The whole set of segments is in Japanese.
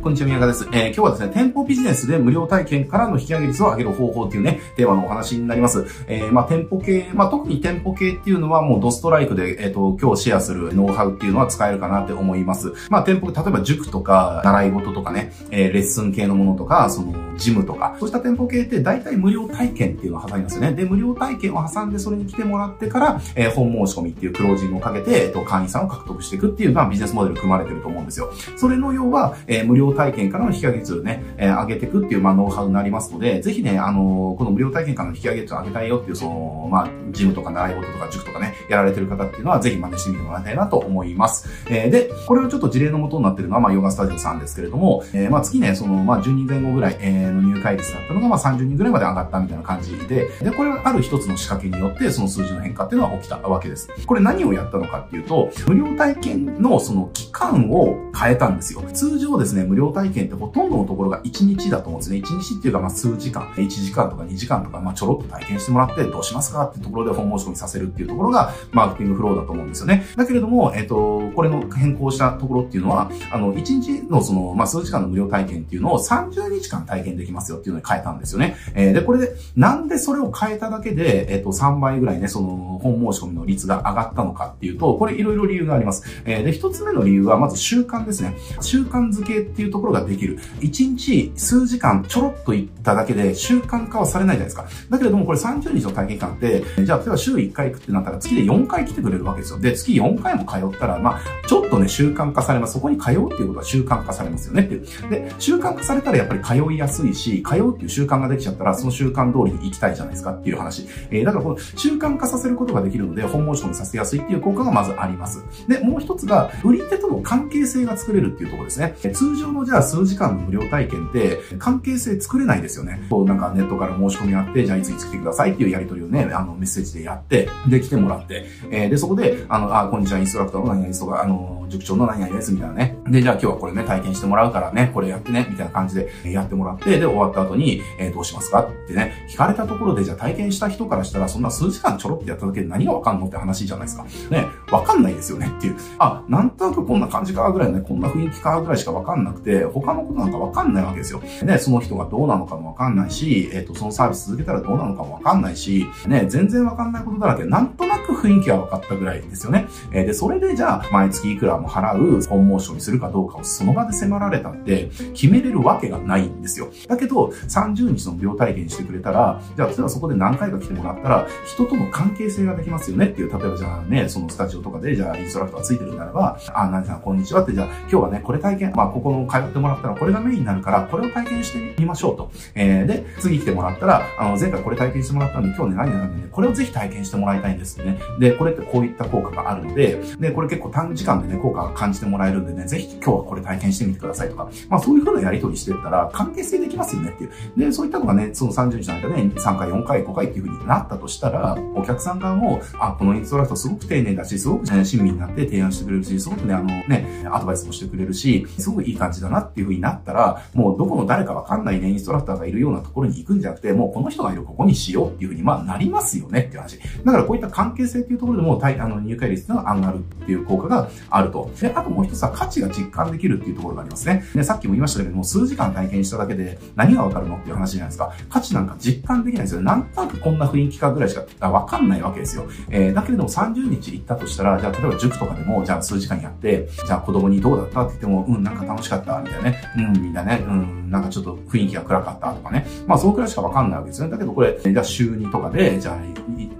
こんにちは、宮川です。えー、今日はですね、店舗ビジネスで無料体験からの引き上げ率を上げる方法っていうね、テーマのお話になります。えー、まあ、店舗系、まあ、特に店舗系っていうのはもうドストライクで、えっ、ー、と、今日シェアするノウハウっていうのは使えるかなって思います。まあ、店舗、例えば塾とか、習い事とかね、えー、レッスン系のものとか、その、ジムとか、そうした店舗系って大体無料体験っていうのを挟みますよね。で、無料体験を挟んでそれに来てもらってから、えー、本申し込みっていうクロージングをかけて、えっ、と、会員さんを獲得していくっていう、まあ、ビジネスモデル組まれてると思うんですよ。それの要は、えー、無料体験からの引き上げ率をね、えー、上げていくっていう、まあ、ノウハウになりますので、ぜひね、あのー、この無料体験からの引き上げ率を上げたいよっていう、その、まあ、ジムとか習い事とか塾とかね、やられてる方っていうのは、ぜひ真似してみてもらいたいなと思います。えー、で、これをちょっと事例のもとになってるのは、まあ、ヨガスタジオさんですけれども、えー、まあ、月ね、その、まあ、10人前後ぐらい、えー、の入会率だったのが、まあ、30人ぐらいまで上がったみたいな感じで、で、これはある一つの仕掛けによって、その数字の変化っていうのは起きたわけです。これ何をやったのかっていうと、無料体験のその期間を変えたんですよ。通常ですね、無料料体験ってほとんどのところが1日だと思うんですね。1日っていうか、まあ、数時間、1時間とか2時間とか、まあ、ちょろっと体験してもらって、どうしますかってところで本申し込みさせるっていうところが、マーケティングフローだと思うんですよね。だけれども、えっ、と、これの変更したところっていうのは、あの、1日のその、まあ、数時間の無料体験っていうのを30日間体験できますよっていうのに変えたんですよね。えー、で、これで、なんでそれを変えただけで、えっ、と、3倍ぐらいね、その、本申し込みの率が上がったのかっていうと、これいろいろ理由があります。えー、で、一つ目の理由は、まず習慣ですね。習慣づけっていうところができる。1日数時間ちょろっと行っただけで習慣化はされないじゃないですか。だけれども、これ30日の体験間って、じゃあ、例えば週1回行くってなったら月で4回来てくれるわけですよ。で、月4回も通ったら、まあ、ちょっとね、習慣化されます。そこに通うっていうことは習慣化されますよねっていう。で、習慣化されたらやっぱり通いやすいし、通うっていう習慣ができちゃったら、その習慣通りに行きたいじゃないですかっていう話。えー、だからこの習慣化させることができるので、本申し込みさせやすいっていう効果がまずあります。で、もう一つが、売り手との関係性が作れるっていうところですね。通常のじゃあ数時間の無料体験って、関係性作れないですよね。こうなんかネットから申し込みあって、じゃあいついつ来てくださいっていうやり取りをね、あのメッセージでやって、で来てもらって、えー、で、そこで、あの、あ、こんにちは、インストラクターの何々とか、あの、塾長の何々ですみたいなね。で、じゃあ今日はこれね、体験してもらうからね、これやってね、みたいな感じでやってもらって、で、終わった後に、えー、どうしますかってね、聞かれたところで、じゃあ体験した人からしたら、そんな数時間ちょろってやっただけで何がわかんのって話じゃないですか。ね、わかんないですよねっていう。あ、なんとなくこんな感じかぐらいのね、こんな雰囲気かぐらいしかわかんなくて、他のことなんかわかんないわけですよ。ね、その人がどうなのかもわかんないし、えっ、ー、と、そのサービス続けたらどうなのかもわかんないし、ね、全然わかんないことだらけ、なんとなく雰囲気は分かったぐらいですよね。えー、で、それでじゃあ、毎月いくらも払う本申し込みするかどうかをその場で迫られたって、決めれるわけがないんですよ。だけど、30日の無料体験してくれたら、じゃあ、例えばそこで何回か来てもらったら、人との関係性ができますよねっていう、例えばじゃあね、そのスタジオとかで、じゃあ、インストラクターがついてるならば、あ、何さん、こんにちはって、じゃあ、今日はね、これ体験、まあ、ここの通ってもらったら、これがメインになるから、これを体験してみましょうと。えー、で、次来てもらったら、あの、前回これ体験してもらったんで、今日ね、何々なんで、これをぜひ体験してもらいたいんですね。で、これってこういった効果があるので、で、これ結構短時間でね、効果が感じてもらえるんでね、ぜひ今日はこれ体験してみてくださいとか、まあそういう風なやり取りしてったら、関係性できますよねっていう。で、そういったのがね、その30日の間で、ね、3回、4回、5回っていう風になったとしたら、お客さん側も、あ、このインストラクターすごく丁寧だし、すごく、ね、親身になって提案してくれるし、すごくね、あのね、アドバイスもしてくれるし、すごくいい感じだなっていう風になったら、もうどこの誰かわかんないね、インストラクターがいるようなところに行くんじゃなくて、もうこの人がいるここにしようっていう風に、まあなりますよねっていう話。だからこういった関係性っていうところでも、あの入会率が上がるっていう効果があるとと。で、あともう一つは価値が実感できるっていうところがありますね。で、さっきも言いましたけども、数時間体験しただけで何がわかるのっていう話じゃないですか。価値なんか実感できないですよ。なんとなくこんな雰囲気かぐらいしかわかんないわけですよ。えー、だけれども30日行ったとしたら、じゃあ例えば塾とかでも、じゃあ数時間やって、じゃあ子供にどうだったって言っても、うん、なんか楽しかった、みたいなね。うん、みんなね、うん、なんかちょっと雰囲気が暗かったとかね。まあ、そのくらいしかわかんないわけですよね。だけどこれ、じゃあ週2とかで、じゃあ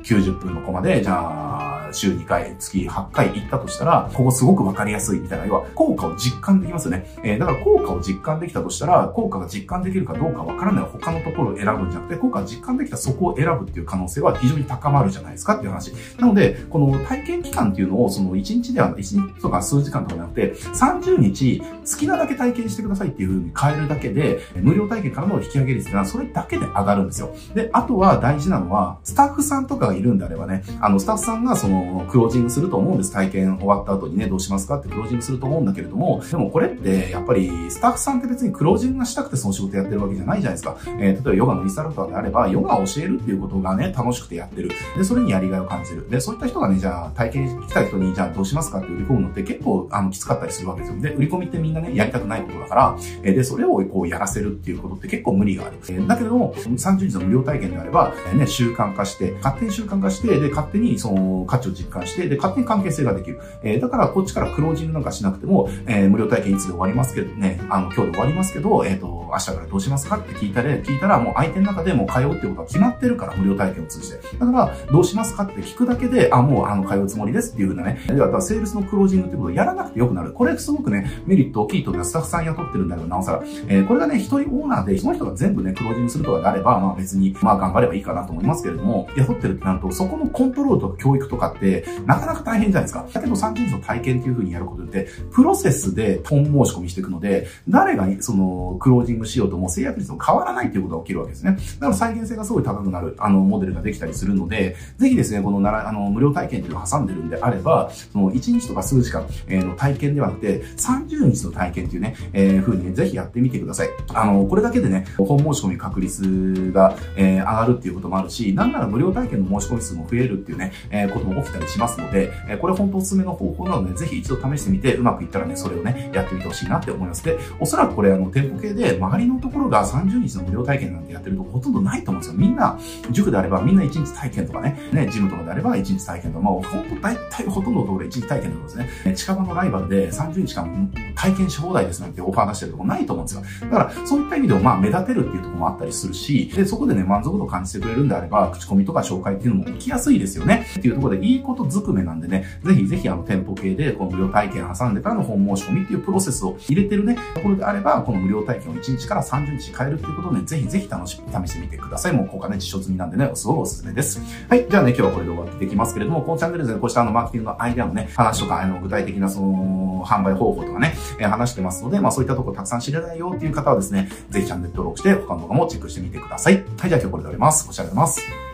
90分のコマで、じゃあ週2回、月8回行ったとしたら、ここすごくわかりやすいみたいな、要は効果を実感できますよね。えー、だから効果を実感できたとしたら、効果が実感できるかどうかわからない他のところを選ぶんじゃなくて、効果が実感できたそこを選ぶっていう可能性は非常に高まるじゃないですかっていう話。なので、この体験期間っていうのを、その1日では、1日とか数時間とかじゃなくて、30日、好きなだけ体験してくださいっていう風に変えるだけで、無料体験からの引き上げ率っていうのは、それだけで上がるんですよ。で、あとは大事なのは、スタッフさんとかがいるんであればね、あの、スタッフさんがその、の、クロージングすると思うんです。体験終わった後にね、どうしますかってクロージングすると思うんだけれども、でもこれって、やっぱり、スタッフさんって別にクロージングがしたくてその仕事やってるわけじゃないじゃないですか。えー、例えばヨガのインストラクターであれば、ヨガを教えるっていうことがね、楽しくてやってる。で、それにやりがいを感じる。で、そういった人がね、じゃあ、体験来た人に、じゃあどうしますかって売り込むのって結構、あの、きつかったりするわけですよ。で、売り込みってみんなね、やりたくないことだから、えー、で、それをこうやらせるっていうことって結構無理がある。えー、だけども、30日の無料体験であれば、えー、ね、習慣化して、勝手に習慣化して、で、勝手にその価値実感して、で、勝手に関係性ができる。えー、だからこっちからクロージングなんかしなくても、えー、無料体験いつで終わりますけどね、あの、今日で終わりますけど、えっ、ー、と、明日からどうしますかって聞いたら、聞いたらもう相手の中でもう通うってことは決まってるから、無料体験を通じて。だから、どうしますかって聞くだけで、あ、もうあの、通うつもりですっていうふうなね、だからセールスのクロージングってことをやらなくてよくなる。これすごくね、メリット大きいとスタッフさん雇ってるんだけど、なおさら。えー、これがね、一人オーナーで、その人が全部ね、クロージングするとかであれば、まあ別に、まあ頑張ればいいかなと思いますけれども、雇ってるってなると、そこのコントロールとか教育とかって、なかなか大変じゃないですか。だけど30日の体験っていうふうにやることって、プロセスで本申し込みしていくので、誰がその、クロージングしようとも制約率も変わらないっていうことが起きるわけですね。だから再現性がすごい高くなる、あの、モデルができたりするので、ぜひですね、このなら、あの、無料体験っていうのを挟んでるんであれば、その1日とか数時間、えー、の体験ではなくて、30日の体験っていうね、えー、風にね、ぜひやってみてください。あの、これだけでね、本申し込み確率が、えー、上がるっていうこともあるし、なんなら無料体験の申し込み数も増えるっていうね、えー、ことも起きたりしますので、え、これ本当おすすめの方法なので、ぜひ一度試してみて、うまくいったらね、それをね、やってみてほしいなって思います。で、おそらくこれ、あの、店舗系で、周りのところが30日の無料体験なんてやってるとこほとんどないと思うんですよ。みんな、塾であればみんな1日体験とかね、ね、ジムとかであれば1日体験とか、まあ、ほんと大体ほとんどのところ1日体験ってことですね。近場のライバルで30日間体験し放題ですなんてオファー出してるとこないと思うんですよ。だから、そういった意味でもまあ目立てるっていうとこもあったりするし、で、そこでね、満足度を感じてくれるんであれば、口コミとか紹介っていうのも起きやすいですよね。っていうところでいいことずくめなんでね、ぜひぜひあの店舗系でこの無料体験挟んでからの本申し込みっていうプロセスを入れてるね、ところであれば、この無料体験を1日から30日変えるっていうことをね、ぜひぜひ楽しみ、試してみてください。もう効果ね、実証済みなんでね、すごいおすすめです。はい。じゃあね、今日はこれで終わっていきますけれども、このチャンネルでね、こうしたあの、マーケティングのアイデアのね、話とか、あの、具体的なその、販売方法とかね、えー、話してますので、まあそういったとこたくさん知れないよっていう方はですね、ぜひチャンネル登録して、他の動画もチェックしてみてください。はい。じゃあ今日これで終わります。ご視聴ありがとうございます。